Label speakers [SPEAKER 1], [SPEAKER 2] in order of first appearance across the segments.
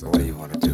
[SPEAKER 1] So what do you wanna do? Do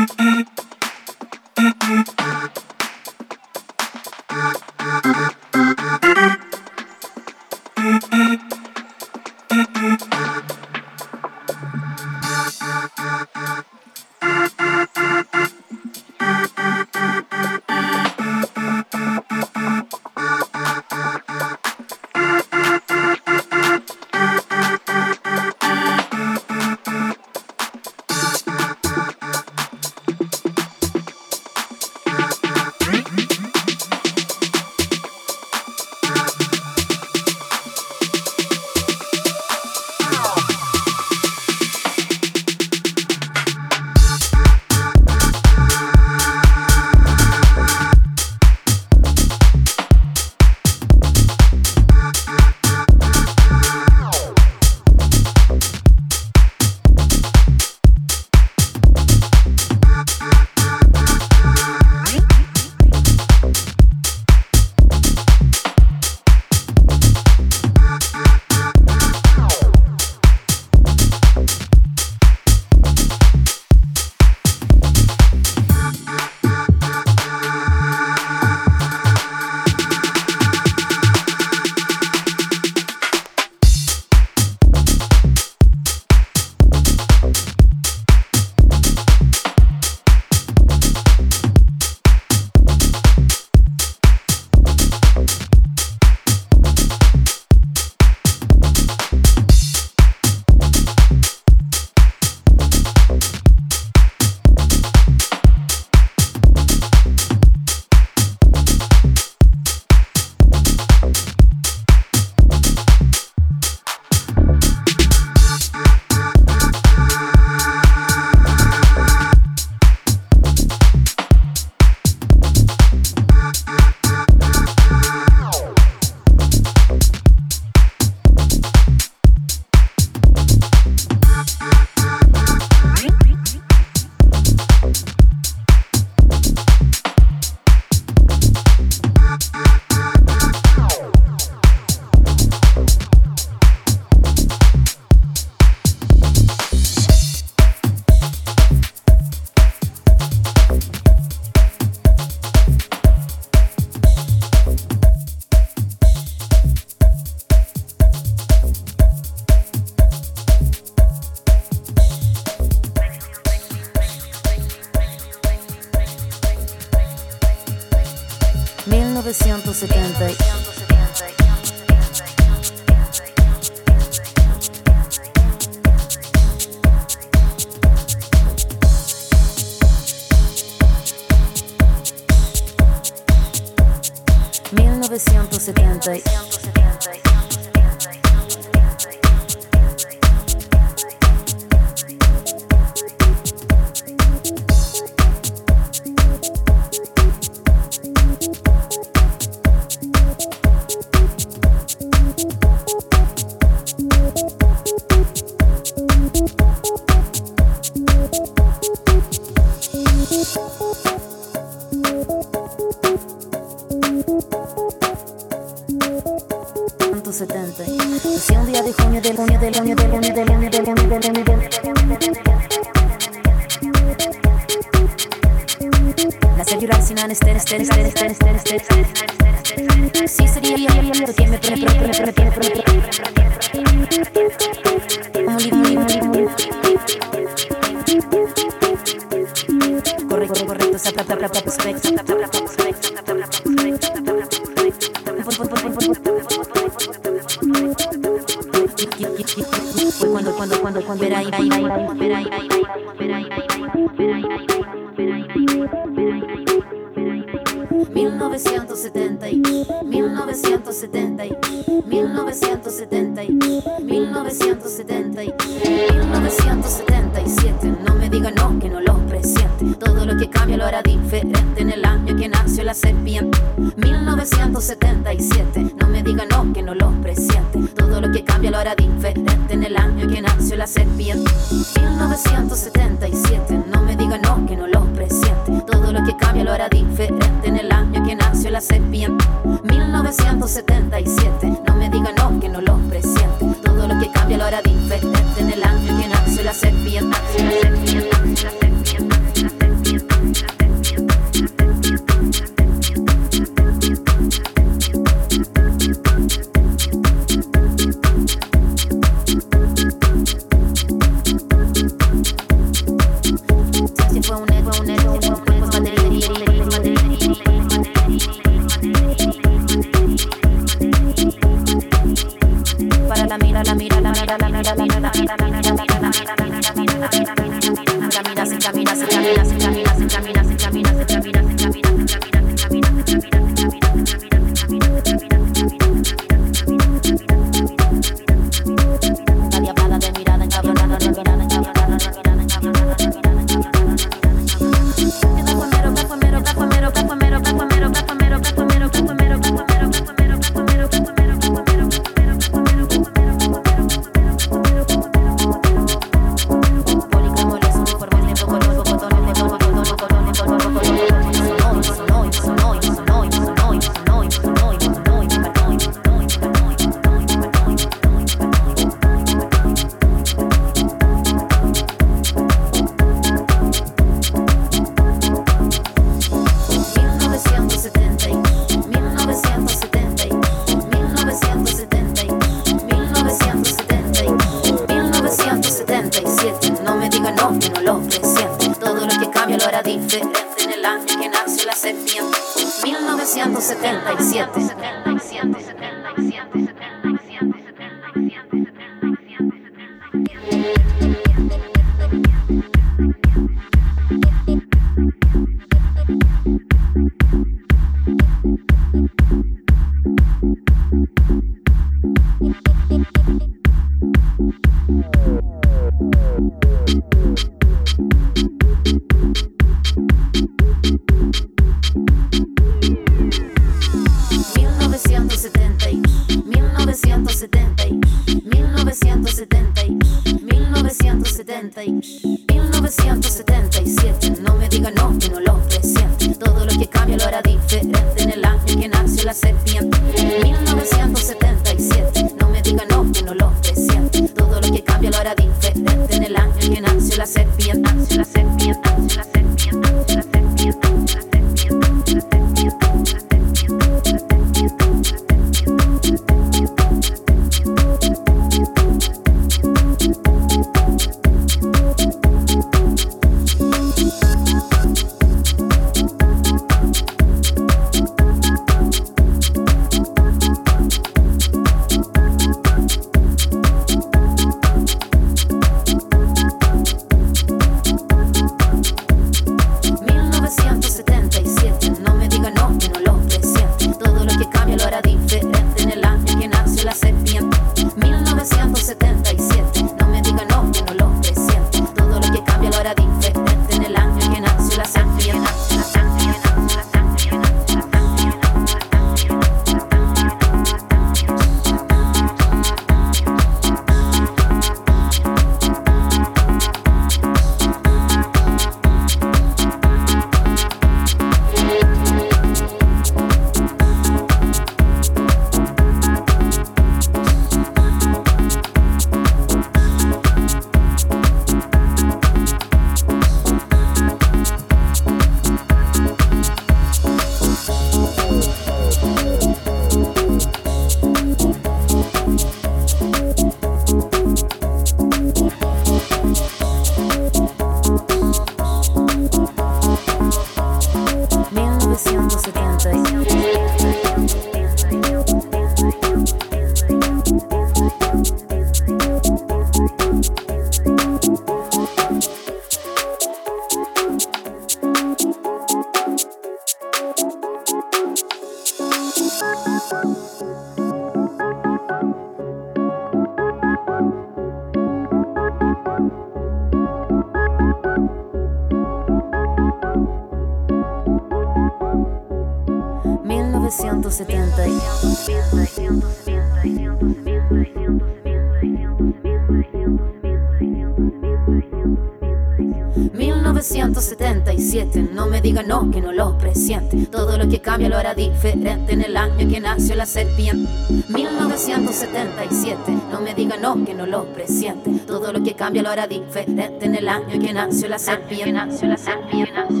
[SPEAKER 2] hará diferente en el año que nació la serpiente. 1977, no me diga no, que no lo presiente. Todo lo que cambia lo hará diferente en el año que nació la serpiente. Serpiente, nació la serpiente,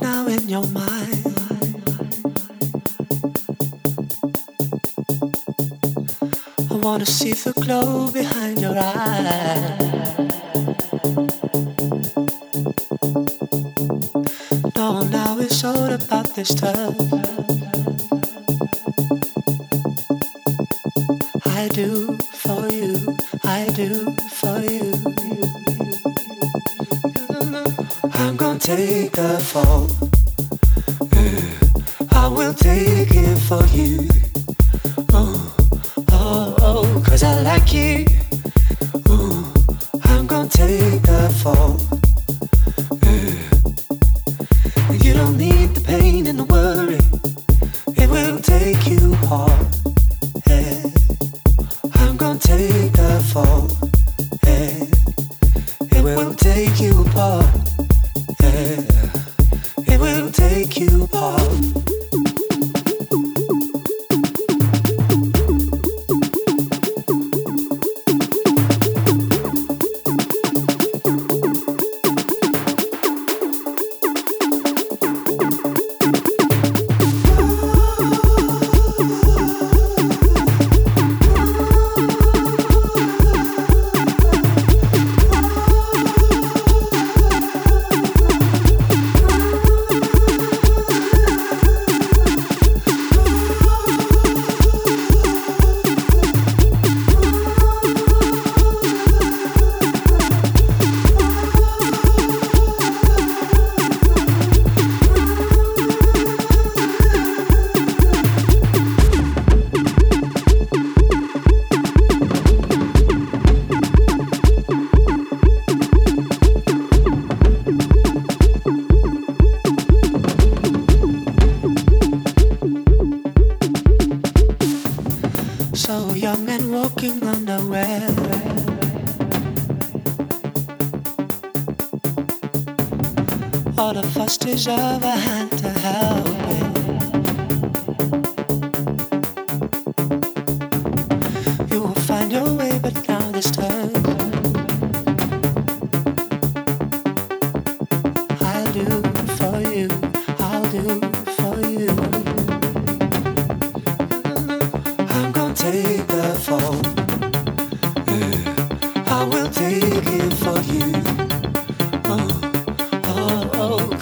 [SPEAKER 2] now in
[SPEAKER 3] your mind. I
[SPEAKER 4] wanna see the globe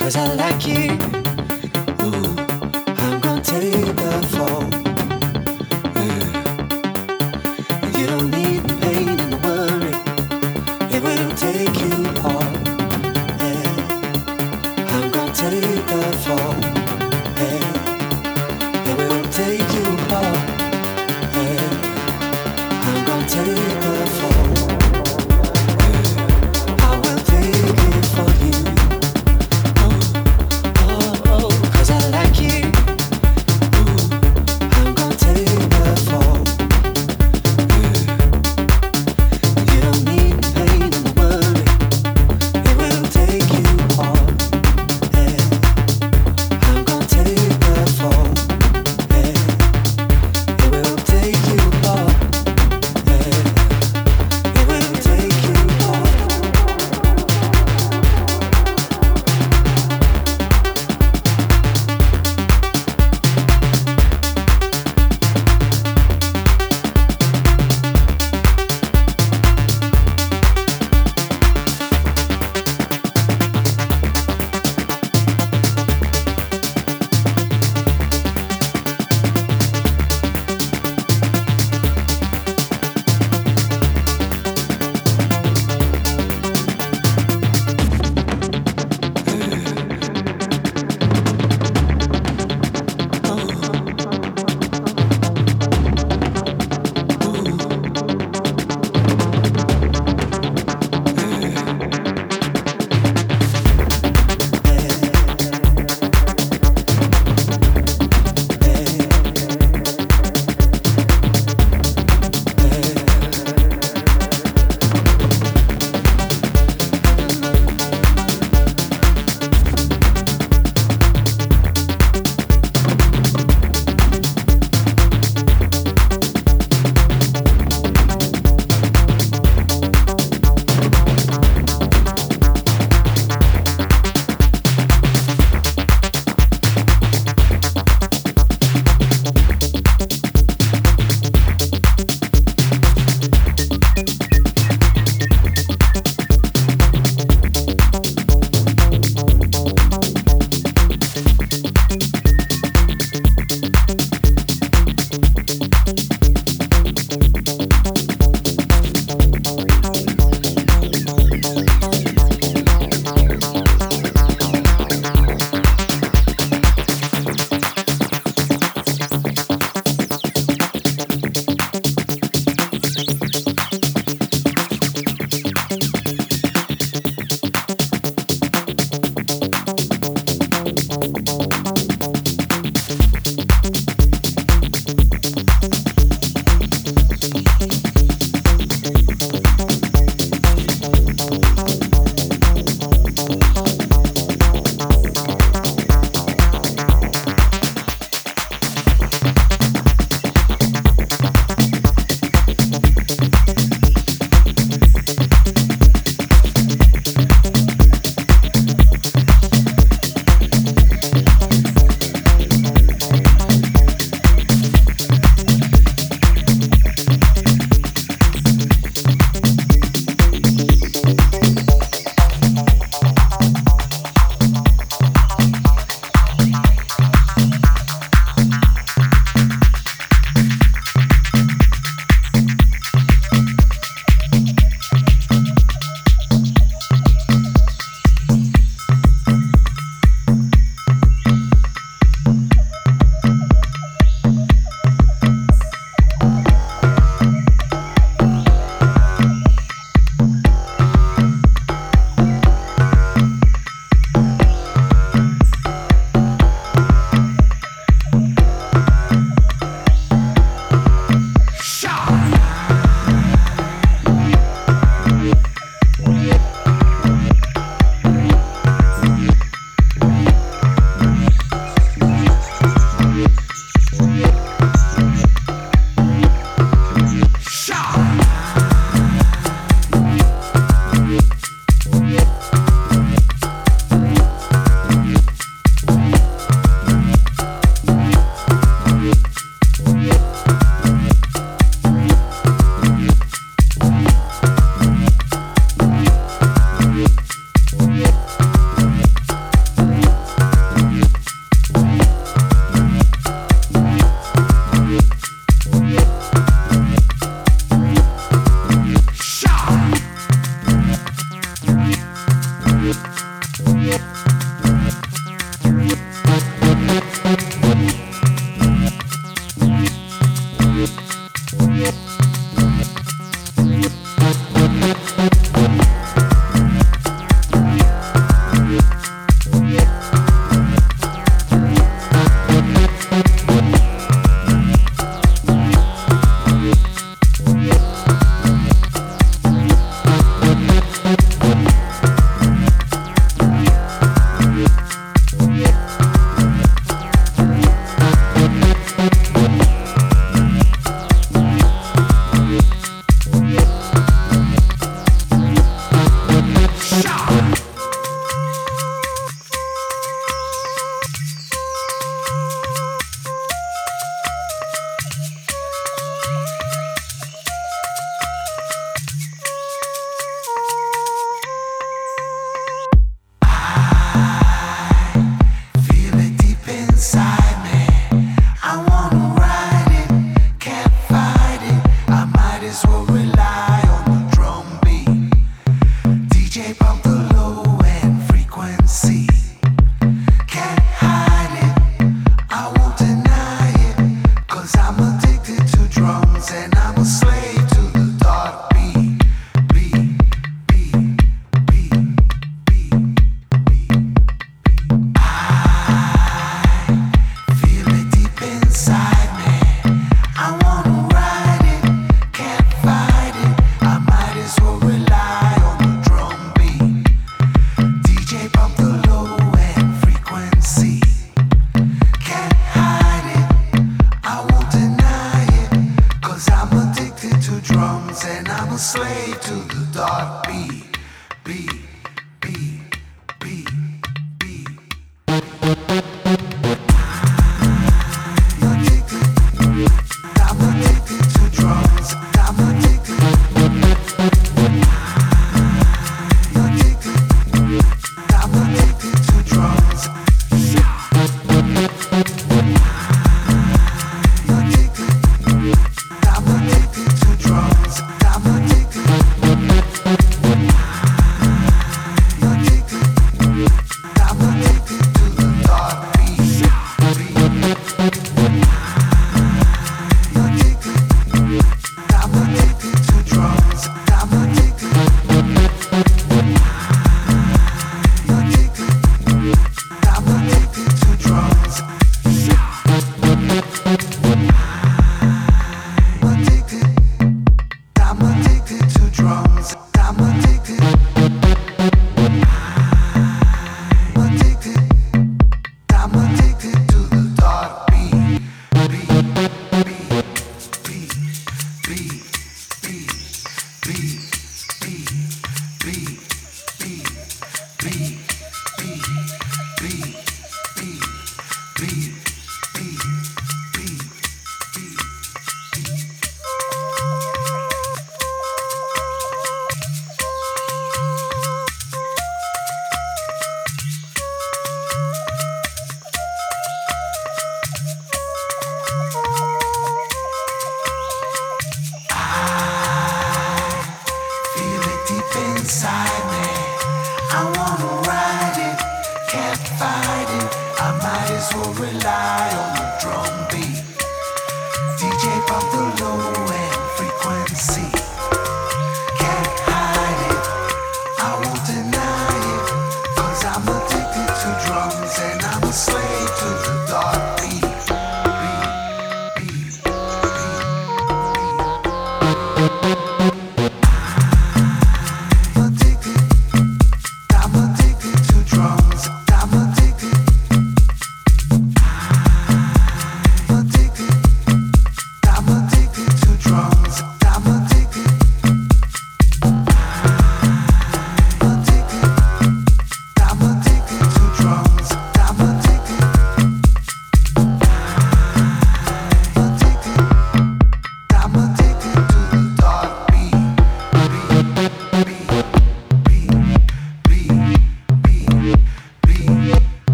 [SPEAKER 4] Cause I like you.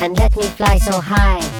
[SPEAKER 4] And
[SPEAKER 5] let me fly so high.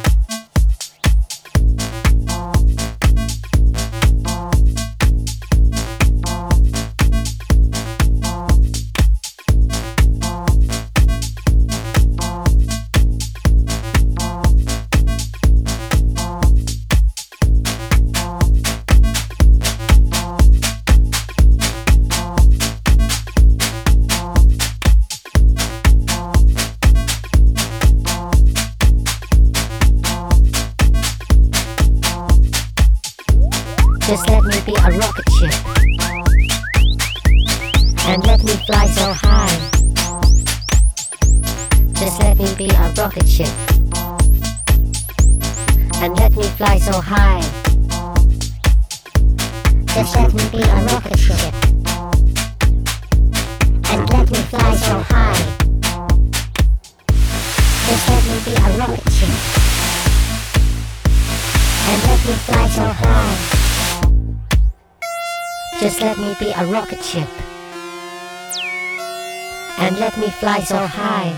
[SPEAKER 5] Fly so high.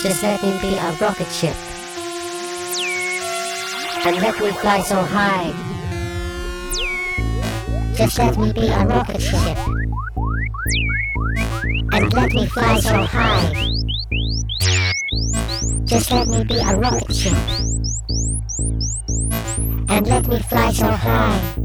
[SPEAKER 5] Just let me be a rocket ship. And let me fly so high. Just let me be a rocket ship. And let me fly so high. Just let me be a rocket ship. And let me fly so high.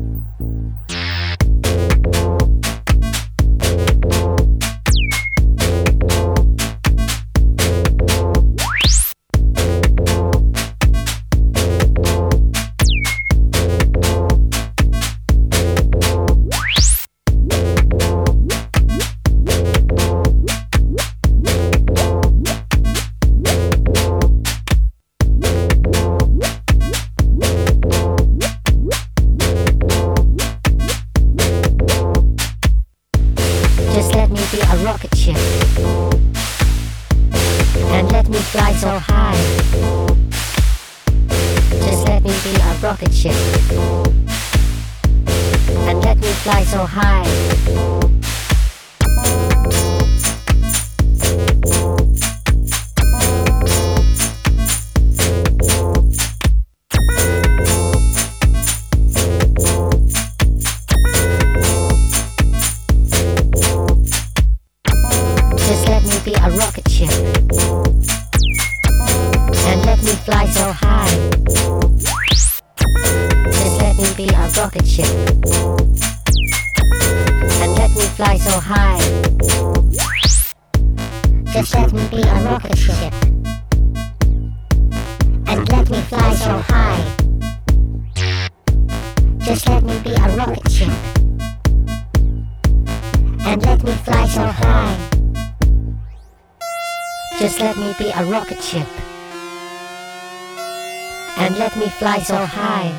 [SPEAKER 5] Fly so high.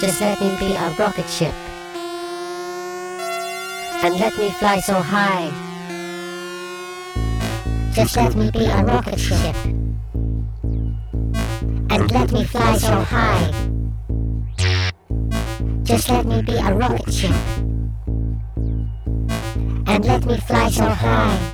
[SPEAKER 5] Just let me be a rocket ship. And let me fly so high. Just let me be a rocket ship. And let me fly so high. Just let me be a rocket ship. And let me fly so high.